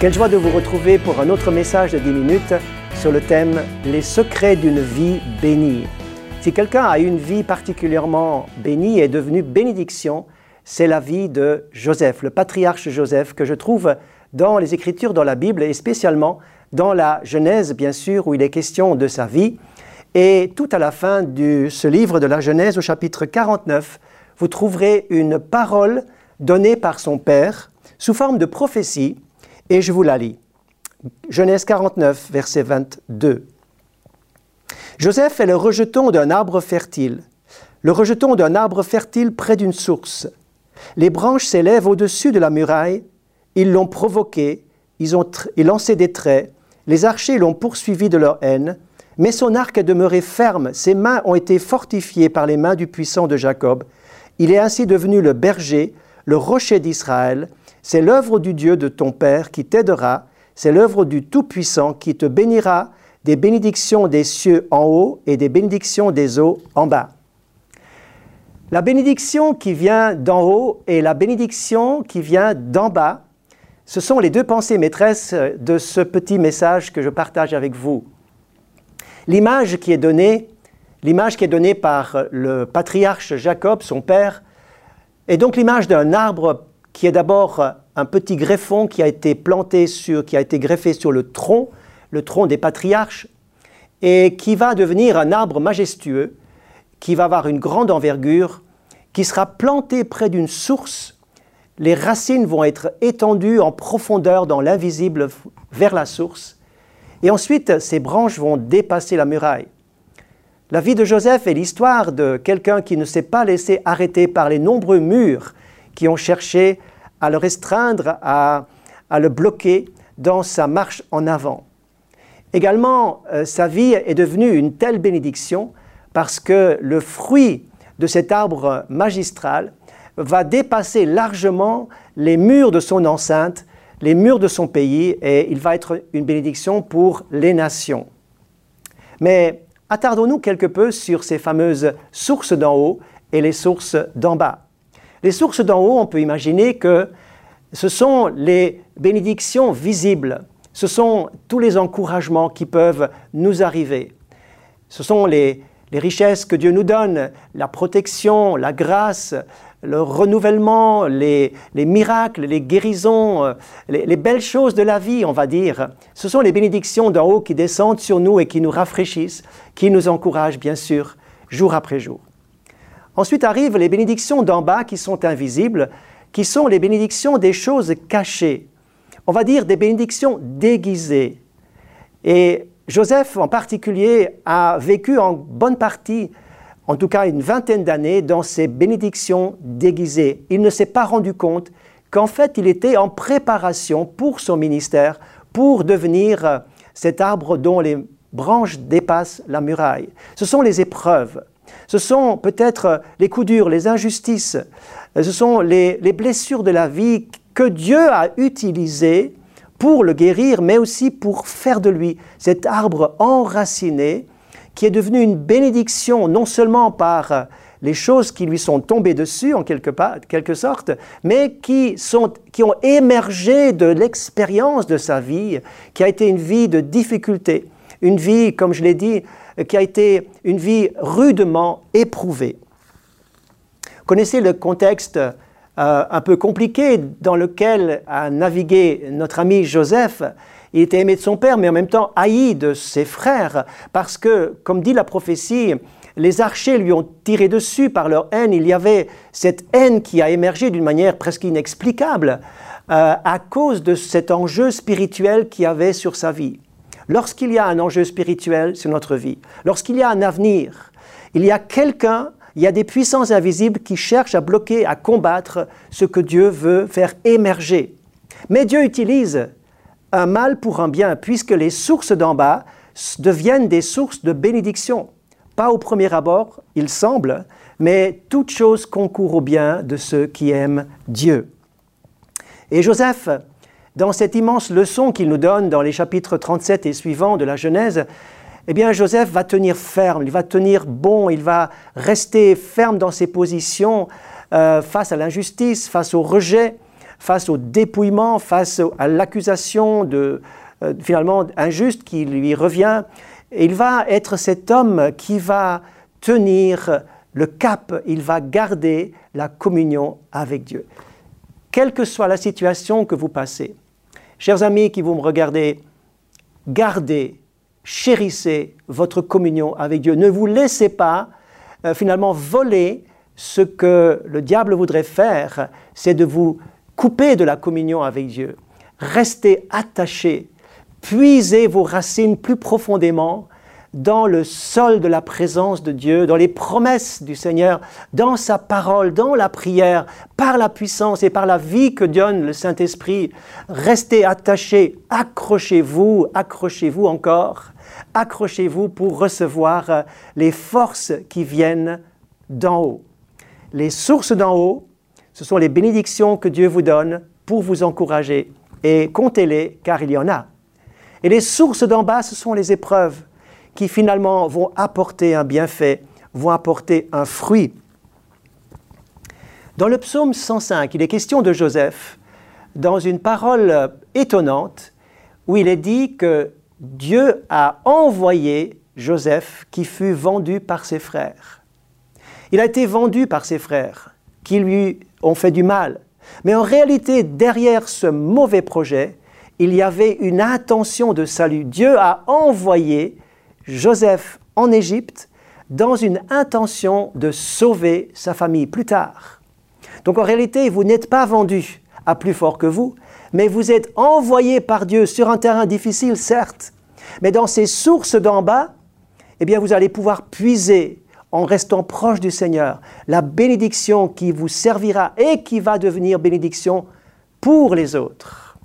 Quelle joie de vous retrouver pour un autre message de 10 minutes sur le thème Les secrets d'une vie bénie. Si quelqu'un a une vie particulièrement bénie et est devenu bénédiction, c'est la vie de Joseph, le patriarche Joseph, que je trouve dans les Écritures, dans la Bible, et spécialement dans la Genèse, bien sûr, où il est question de sa vie. Et tout à la fin de ce livre de la Genèse, au chapitre 49, vous trouverez une parole donnée par son père sous forme de prophétie et je vous la lis. Genèse 49, verset 22. Joseph est le rejeton d'un arbre fertile, le rejeton d'un arbre fertile près d'une source. Les branches s'élèvent au-dessus de la muraille, ils l'ont provoqué, ils ont lancé des traits, les archers l'ont poursuivi de leur haine, mais son arc est demeuré ferme, ses mains ont été fortifiées par les mains du puissant de Jacob. Il est ainsi devenu le berger, le rocher d'Israël, c'est l'œuvre du Dieu de ton Père qui t'aidera, c'est l'œuvre du Tout-Puissant qui te bénira des bénédictions des cieux en haut et des bénédictions des eaux en bas. La bénédiction qui vient d'en haut et la bénédiction qui vient d'en bas, ce sont les deux pensées maîtresses de ce petit message que je partage avec vous. L'image qui est donnée, l'image qui est donnée par le patriarche Jacob, son père, est donc l'image d'un arbre qui est d'abord un petit greffon qui a été planté sur, qui a été greffé sur le tronc, le tronc des patriarches, et qui va devenir un arbre majestueux, qui va avoir une grande envergure, qui sera planté près d'une source. Les racines vont être étendues en profondeur dans l'invisible vers la source, et ensuite ces branches vont dépasser la muraille. La vie de Joseph est l'histoire de quelqu'un qui ne s'est pas laissé arrêter par les nombreux murs qui ont cherché à le restreindre, à, le bloquer dans sa marche en avant. Également, euh, sa vie est devenue une telle bénédiction parce que le fruit de cet arbre magistral va dépasser largement les murs de son enceinte, les murs de son pays, et il va être une bénédiction pour les nations. Mais attardons-nous quelque peu sur ces fameuses sources d'en haut et les sources d'en bas. Les sources d'en haut, on peut imaginer que ce sont les bénédictions visibles, ce sont tous les encouragements qui peuvent nous arriver, ce sont les, richesses que Dieu nous donne, la protection, la grâce, le renouvellement, les, miracles, les guérisons, euh, les, les, belles choses de la vie, on va dire. Ce sont les bénédictions d'en haut qui descendent sur nous et qui nous rafraîchissent, qui nous encouragent, bien sûr, jour après jour. Ensuite arrivent les bénédictions d'en bas qui sont invisibles, qui sont les bénédictions des choses cachées. On va dire des bénédictions déguisées. Et Joseph en particulier a vécu en bonne partie, en tout cas une vingtaine d'années, dans ces bénédictions déguisées. Il ne s'est pas rendu compte qu'en fait il était en préparation pour son ministère, pour devenir cet arbre dont les branches dépassent la muraille. Ce sont les épreuves. Ce sont peut-être les coups durs, les injustices, ce sont les, blessures de la vie que Dieu a utilisées pour le guérir, mais aussi pour faire de lui cet arbre enraciné qui est devenu une bénédiction non seulement par les choses qui lui sont tombées dessus en quelque, quelque sorte, mais qui, sont, qui ont émergé de l'expérience de sa vie, qui a été une vie de difficulté, une vie, comme je l'ai dit, qui a été une vie rudement éprouvée. Vous connaissez le contexte euh, un peu compliqué dans lequel a navigué notre ami Joseph. Il était aimé de son père, mais en même temps haï de ses frères, parce que, comme dit la prophétie, les archers lui ont tiré dessus par leur haine. Il y avait cette haine qui a émergé d'une manière presque inexplicable euh, à cause de cet enjeu spirituel qu'il avait sur sa vie. Lorsqu'il y a un enjeu spirituel sur notre vie, lorsqu'il y a un avenir, il y a quelqu'un, il y a des puissances invisibles qui cherchent à bloquer, à combattre ce que Dieu veut faire émerger. Mais Dieu utilise un mal pour un bien, puisque les sources d'en bas deviennent des sources de bénédiction. Pas au premier abord, il semble, mais toute chose concourt au bien de ceux qui aiment Dieu. Et Joseph dans cette immense leçon qu'il nous donne dans les chapitres 37 et suivants de la Genèse, eh bien Joseph va tenir ferme, il va tenir bon, il va rester ferme dans ses positions euh, face à l'injustice, face au rejet, face au dépouillement, face à l'accusation de euh, finalement injuste qui lui revient. Il va être cet homme qui va tenir le cap, il va garder la communion avec Dieu. Quelle que soit la situation que vous passez, chers amis qui vous me regardez, gardez, chérissez votre communion avec Dieu. Ne vous laissez pas euh, finalement voler ce que le diable voudrait faire, c'est de vous couper de la communion avec Dieu. Restez attachés, puisez vos racines plus profondément dans le sol de la présence de Dieu, dans les promesses du Seigneur, dans sa parole, dans la prière, par la puissance et par la vie que donne le Saint-Esprit. Restez attachés, accrochez-vous, accrochez-vous encore, accrochez-vous pour recevoir les forces qui viennent d'en haut. Les sources d'en haut, ce sont les bénédictions que Dieu vous donne pour vous encourager. Et comptez-les, car il y en a. Et les sources d'en bas, ce sont les épreuves qui finalement vont apporter un bienfait, vont apporter un fruit. Dans le psaume 105, il est question de Joseph dans une parole étonnante où il est dit que Dieu a envoyé Joseph qui fut vendu par ses frères. Il a été vendu par ses frères qui lui ont fait du mal. Mais en réalité, derrière ce mauvais projet, il y avait une intention de salut. Dieu a envoyé Joseph en Égypte dans une intention de sauver sa famille plus tard. Donc en réalité, vous n'êtes pas vendu à plus fort que vous, mais vous êtes envoyé par Dieu sur un terrain difficile, certes, mais dans ces sources d'en bas, eh bien vous allez pouvoir puiser en restant proche du Seigneur la bénédiction qui vous servira et qui va devenir bénédiction pour les autres.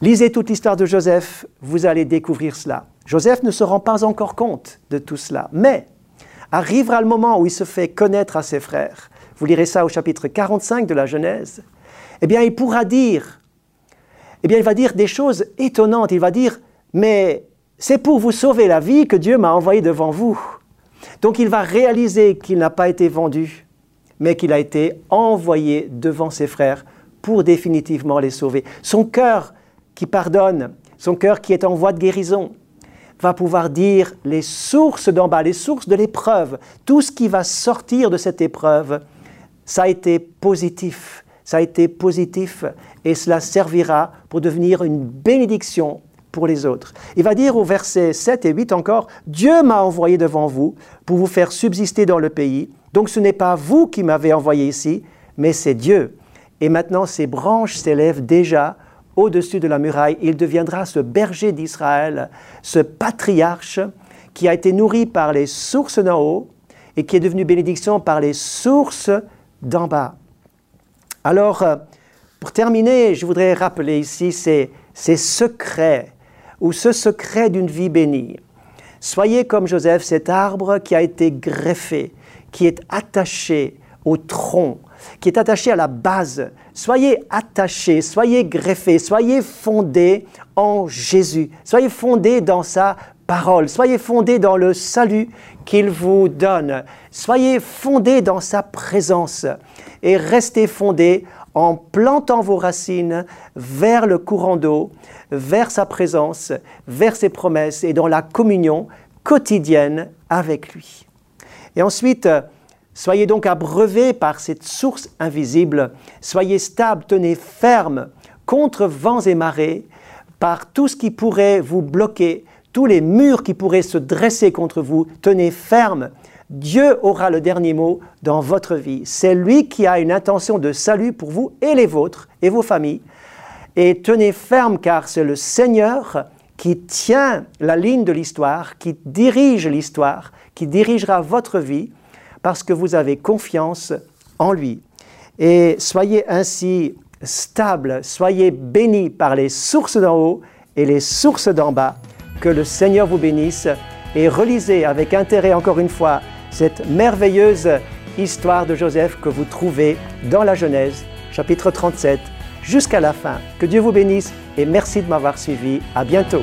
Lisez toute l'histoire de Joseph, vous allez découvrir cela. Joseph ne se rend pas encore compte de tout cela, mais arrivera le moment où il se fait connaître à ses frères. Vous lirez ça au chapitre 45 de la Genèse. Eh bien, il pourra dire, eh bien, il va dire des choses étonnantes. Il va dire, mais c'est pour vous sauver la vie que Dieu m'a envoyé devant vous. Donc, il va réaliser qu'il n'a pas été vendu, mais qu'il a été envoyé devant ses frères pour définitivement les sauver. Son cœur qui pardonne, son cœur qui est en voie de guérison, va pouvoir dire les sources d'en bas, les sources de l'épreuve, tout ce qui va sortir de cette épreuve, ça a été positif, ça a été positif et cela servira pour devenir une bénédiction pour les autres. Il va dire au verset 7 et 8 encore, Dieu m'a envoyé devant vous pour vous faire subsister dans le pays. Donc ce n'est pas vous qui m'avez envoyé ici, mais c'est Dieu. Et maintenant ces branches s'élèvent déjà au-dessus de la muraille, il deviendra ce berger d'Israël, ce patriarche qui a été nourri par les sources d'en haut et qui est devenu bénédiction par les sources d'en bas. Alors, euh, pour terminer, je voudrais rappeler ici ces, ces secrets ou ce secret d'une vie bénie. Soyez comme Joseph, cet arbre qui a été greffé, qui est attaché au tronc, qui est attaché à la base. Soyez attachés, soyez greffés, soyez fondés en Jésus, soyez fondés dans sa parole, soyez fondés dans le salut qu'il vous donne, soyez fondés dans sa présence et restez fondés en plantant vos racines vers le courant d'eau, vers sa présence, vers ses promesses et dans la communion quotidienne avec lui. Et ensuite, Soyez donc abreuvés par cette source invisible, soyez stables, tenez ferme contre vents et marées, par tout ce qui pourrait vous bloquer, tous les murs qui pourraient se dresser contre vous, tenez ferme. Dieu aura le dernier mot dans votre vie. C'est lui qui a une intention de salut pour vous et les vôtres et vos familles. Et tenez ferme car c'est le Seigneur qui tient la ligne de l'histoire, qui dirige l'histoire, qui dirigera votre vie parce que vous avez confiance en lui. Et soyez ainsi stables, soyez bénis par les sources d'en haut et les sources d'en bas. Que le Seigneur vous bénisse et relisez avec intérêt encore une fois cette merveilleuse histoire de Joseph que vous trouvez dans la Genèse, chapitre 37, jusqu'à la fin. Que Dieu vous bénisse et merci de m'avoir suivi. À bientôt.